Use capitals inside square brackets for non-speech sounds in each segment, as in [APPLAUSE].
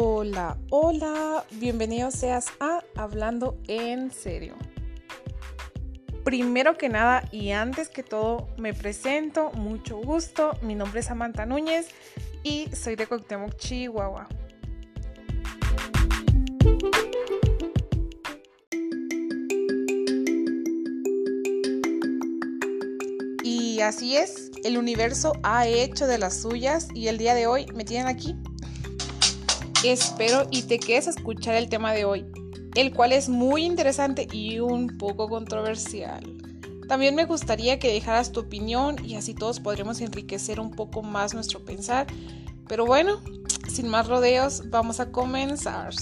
Hola, hola, bienvenido seas a Hablando en serio. Primero que nada y antes que todo me presento, mucho gusto, mi nombre es Samantha Núñez y soy de Cuauhtémoc, Chihuahua. Y así es, el universo ha hecho de las suyas y el día de hoy me tienen aquí Espero y te quedes a escuchar el tema de hoy, el cual es muy interesante y un poco controversial. También me gustaría que dejaras tu opinión y así todos podremos enriquecer un poco más nuestro pensar. Pero bueno, sin más rodeos, vamos a comenzar.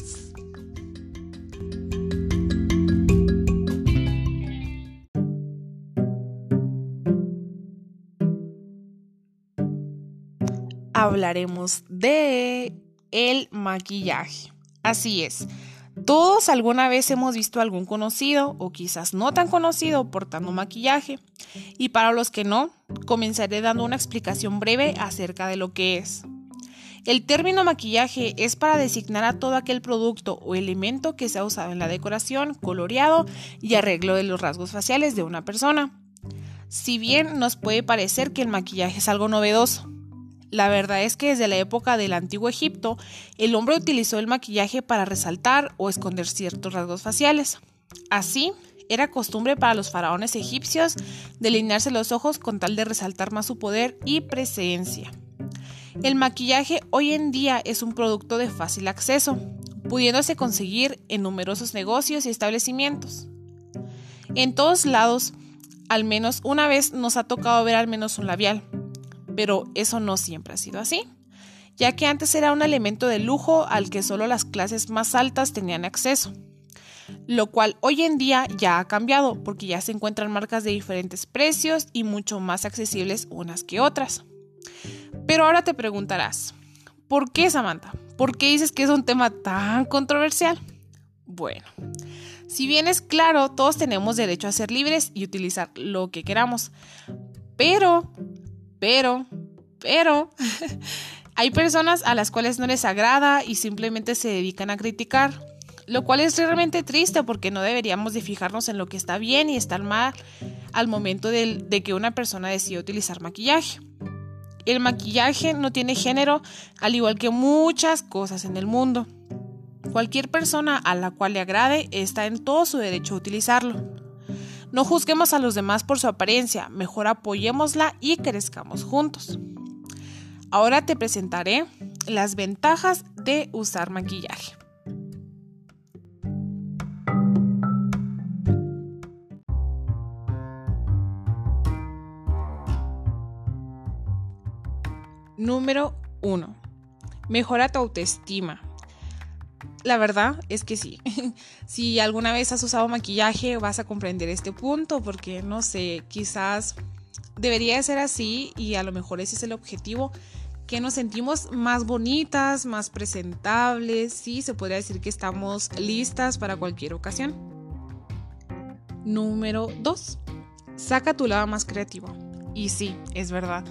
Hablaremos de el maquillaje. Así es. Todos alguna vez hemos visto a algún conocido o quizás no tan conocido portando maquillaje. Y para los que no, comenzaré dando una explicación breve acerca de lo que es. El término maquillaje es para designar a todo aquel producto o elemento que se ha usado en la decoración, coloreado y arreglo de los rasgos faciales de una persona. Si bien nos puede parecer que el maquillaje es algo novedoso, la verdad es que desde la época del antiguo Egipto, el hombre utilizó el maquillaje para resaltar o esconder ciertos rasgos faciales. Así, era costumbre para los faraones egipcios delinearse los ojos con tal de resaltar más su poder y presencia. El maquillaje hoy en día es un producto de fácil acceso, pudiéndose conseguir en numerosos negocios y establecimientos. En todos lados, al menos una vez nos ha tocado ver al menos un labial, pero eso no siempre ha sido así, ya que antes era un elemento de lujo al que solo las clases más altas tenían acceso, lo cual hoy en día ya ha cambiado porque ya se encuentran marcas de diferentes precios y mucho más accesibles unas que otras. Pero ahora te preguntarás, ¿por qué Samantha? ¿Por qué dices que es un tema tan controversial? Bueno, si bien es claro, todos tenemos derecho a ser libres y utilizar lo que queramos, pero pero, pero, [LAUGHS] hay personas a las cuales no les agrada y simplemente se dedican a criticar, lo cual es realmente triste porque no deberíamos de fijarnos en lo que está bien y estar mal al momento de, de que una persona decide utilizar maquillaje. El maquillaje no tiene género, al igual que muchas cosas en el mundo. Cualquier persona a la cual le agrade está en todo su derecho a utilizarlo. No juzguemos a los demás por su apariencia, mejor apoyémosla y crezcamos juntos. Ahora te presentaré las ventajas de usar maquillaje. Número 1. Mejora tu autoestima. La verdad es que sí. [LAUGHS] si alguna vez has usado maquillaje vas a comprender este punto porque no sé, quizás debería ser así y a lo mejor ese es el objetivo que nos sentimos más bonitas, más presentables, sí, se podría decir que estamos listas para cualquier ocasión. Número 2. Saca tu lado más creativo. Y sí, es verdad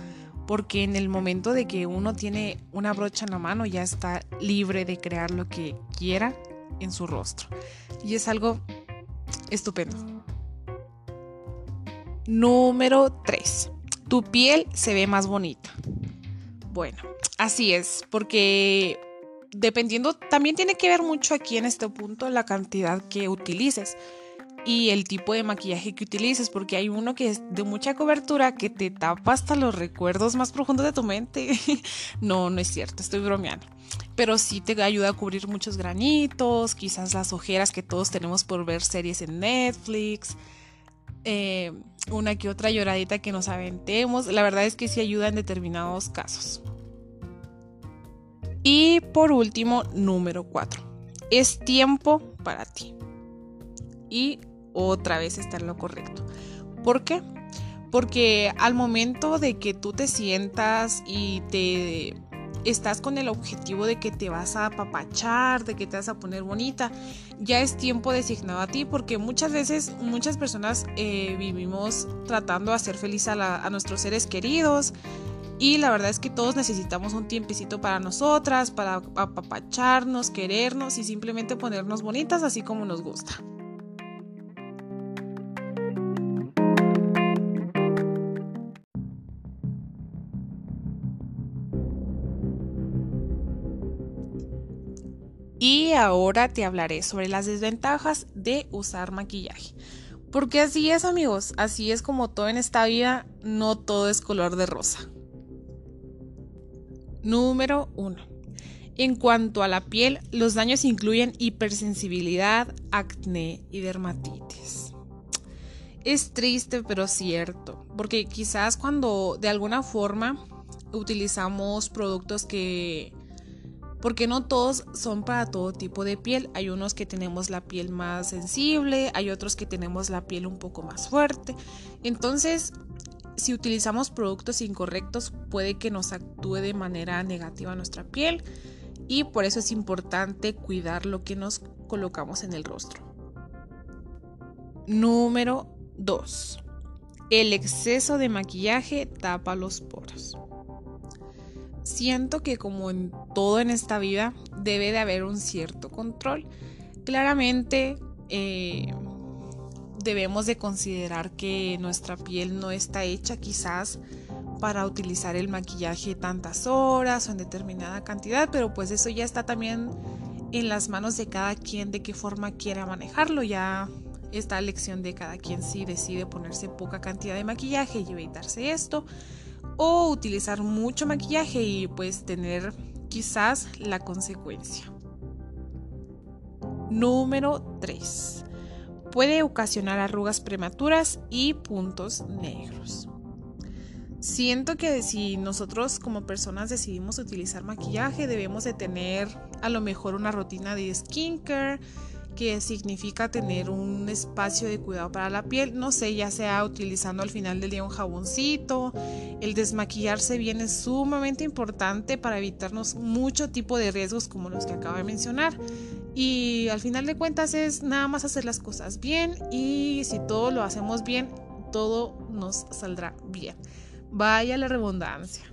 porque en el momento de que uno tiene una brocha en la mano ya está libre de crear lo que quiera en su rostro. Y es algo estupendo. Número 3. Tu piel se ve más bonita. Bueno, así es, porque dependiendo, también tiene que ver mucho aquí en este punto la cantidad que utilices y el tipo de maquillaje que utilices, porque hay uno que es de mucha cobertura que te tapa hasta los recuerdos más profundos de tu mente. [LAUGHS] no, no es cierto, estoy bromeando. Pero sí te ayuda a cubrir muchos granitos, quizás las ojeras que todos tenemos por ver series en Netflix, eh, una que otra lloradita que nos aventemos. La verdad es que sí ayuda en determinados casos. Y por último, número 4. Es tiempo para ti. Y otra vez está en lo correcto. ¿Por qué? Porque al momento de que tú te sientas y te estás con el objetivo de que te vas a apapachar, de que te vas a poner bonita, ya es tiempo designado a ti, porque muchas veces muchas personas eh, vivimos tratando de hacer feliz a, a nuestros seres queridos Y la verdad es que todos necesitamos un tiempecito para nosotras, para apapacharnos, querernos y simplemente ponernos bonitas así como nos gusta. Y ahora te hablaré sobre las desventajas de usar maquillaje. Porque así es amigos, así es como todo en esta vida, no todo es color de rosa. Número 1. En cuanto a la piel, los daños incluyen hipersensibilidad, acné y dermatitis. Es triste pero cierto, porque quizás cuando de alguna forma utilizamos productos que porque no todos son para todo tipo de piel. Hay unos que tenemos la piel más sensible, hay otros que tenemos la piel un poco más fuerte. Entonces, si utilizamos productos incorrectos, puede que nos actúe de manera negativa nuestra piel y por eso es importante cuidar lo que nos colocamos en el rostro. Número 2. El exceso de maquillaje tapa los poros siento que como en todo en esta vida debe de haber un cierto control. Claramente eh, debemos de considerar que nuestra piel no está hecha quizás para utilizar el maquillaje tantas horas o en determinada cantidad, pero pues eso ya está también en las manos de cada quien de qué forma quiera manejarlo. Ya está la elección de cada quien si decide ponerse poca cantidad de maquillaje y evitarse esto o utilizar mucho maquillaje y pues tener quizás la consecuencia. Número 3. Puede ocasionar arrugas prematuras y puntos negros. Siento que si nosotros como personas decidimos utilizar maquillaje debemos de tener a lo mejor una rutina de skincare, que significa tener un espacio de cuidado para la piel, no sé, ya sea utilizando al final del día un jaboncito, el desmaquillarse bien es sumamente importante para evitarnos mucho tipo de riesgos como los que acabo de mencionar. Y al final de cuentas es nada más hacer las cosas bien y si todo lo hacemos bien, todo nos saldrá bien. Vaya la redundancia.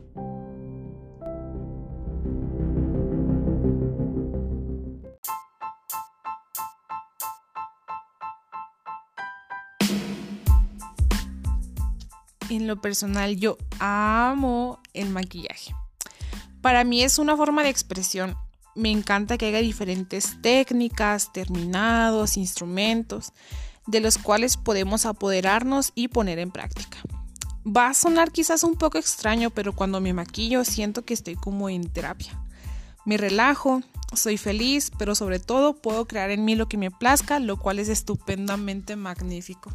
En lo personal yo amo el maquillaje. Para mí es una forma de expresión. Me encanta que haya diferentes técnicas, terminados, instrumentos, de los cuales podemos apoderarnos y poner en práctica. Va a sonar quizás un poco extraño, pero cuando me maquillo siento que estoy como en terapia. Me relajo, soy feliz, pero sobre todo puedo crear en mí lo que me plazca, lo cual es estupendamente magnífico.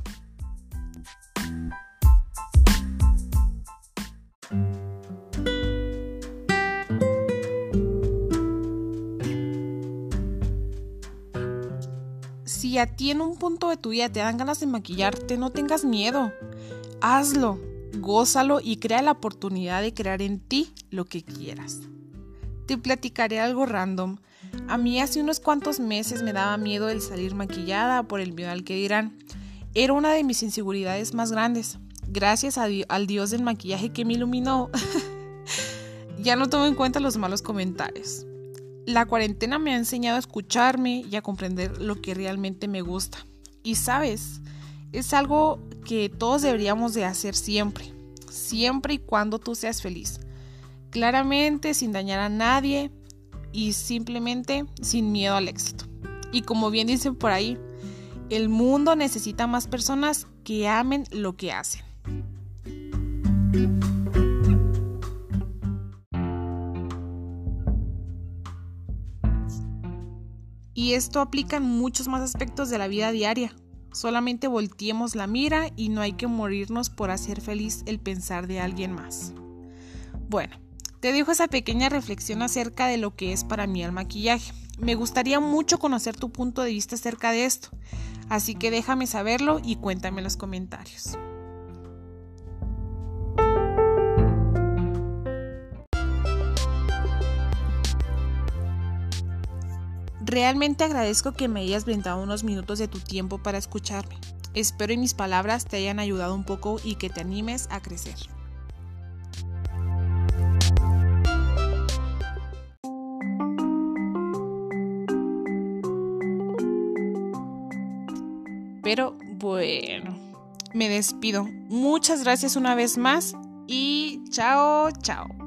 Si a ti en un punto de tu vida te dan ganas de maquillarte, no tengas miedo. Hazlo, gózalo y crea la oportunidad de crear en ti lo que quieras. Te platicaré algo random. A mí hace unos cuantos meses me daba miedo el salir maquillada por el miedo al que dirán. Era una de mis inseguridades más grandes. Gracias al Dios del maquillaje que me iluminó. [LAUGHS] ya no tomo en cuenta los malos comentarios. La cuarentena me ha enseñado a escucharme y a comprender lo que realmente me gusta. Y sabes, es algo que todos deberíamos de hacer siempre, siempre y cuando tú seas feliz. Claramente, sin dañar a nadie y simplemente sin miedo al éxito. Y como bien dicen por ahí, el mundo necesita más personas que amen lo que hacen. Y esto aplica en muchos más aspectos de la vida diaria. Solamente volteemos la mira y no hay que morirnos por hacer feliz el pensar de alguien más. Bueno, te dejo esa pequeña reflexión acerca de lo que es para mí el maquillaje. Me gustaría mucho conocer tu punto de vista acerca de esto, así que déjame saberlo y cuéntame en los comentarios. Realmente agradezco que me hayas brindado unos minutos de tu tiempo para escucharme. Espero que mis palabras te hayan ayudado un poco y que te animes a crecer. Pero bueno, me despido. Muchas gracias una vez más y chao, chao.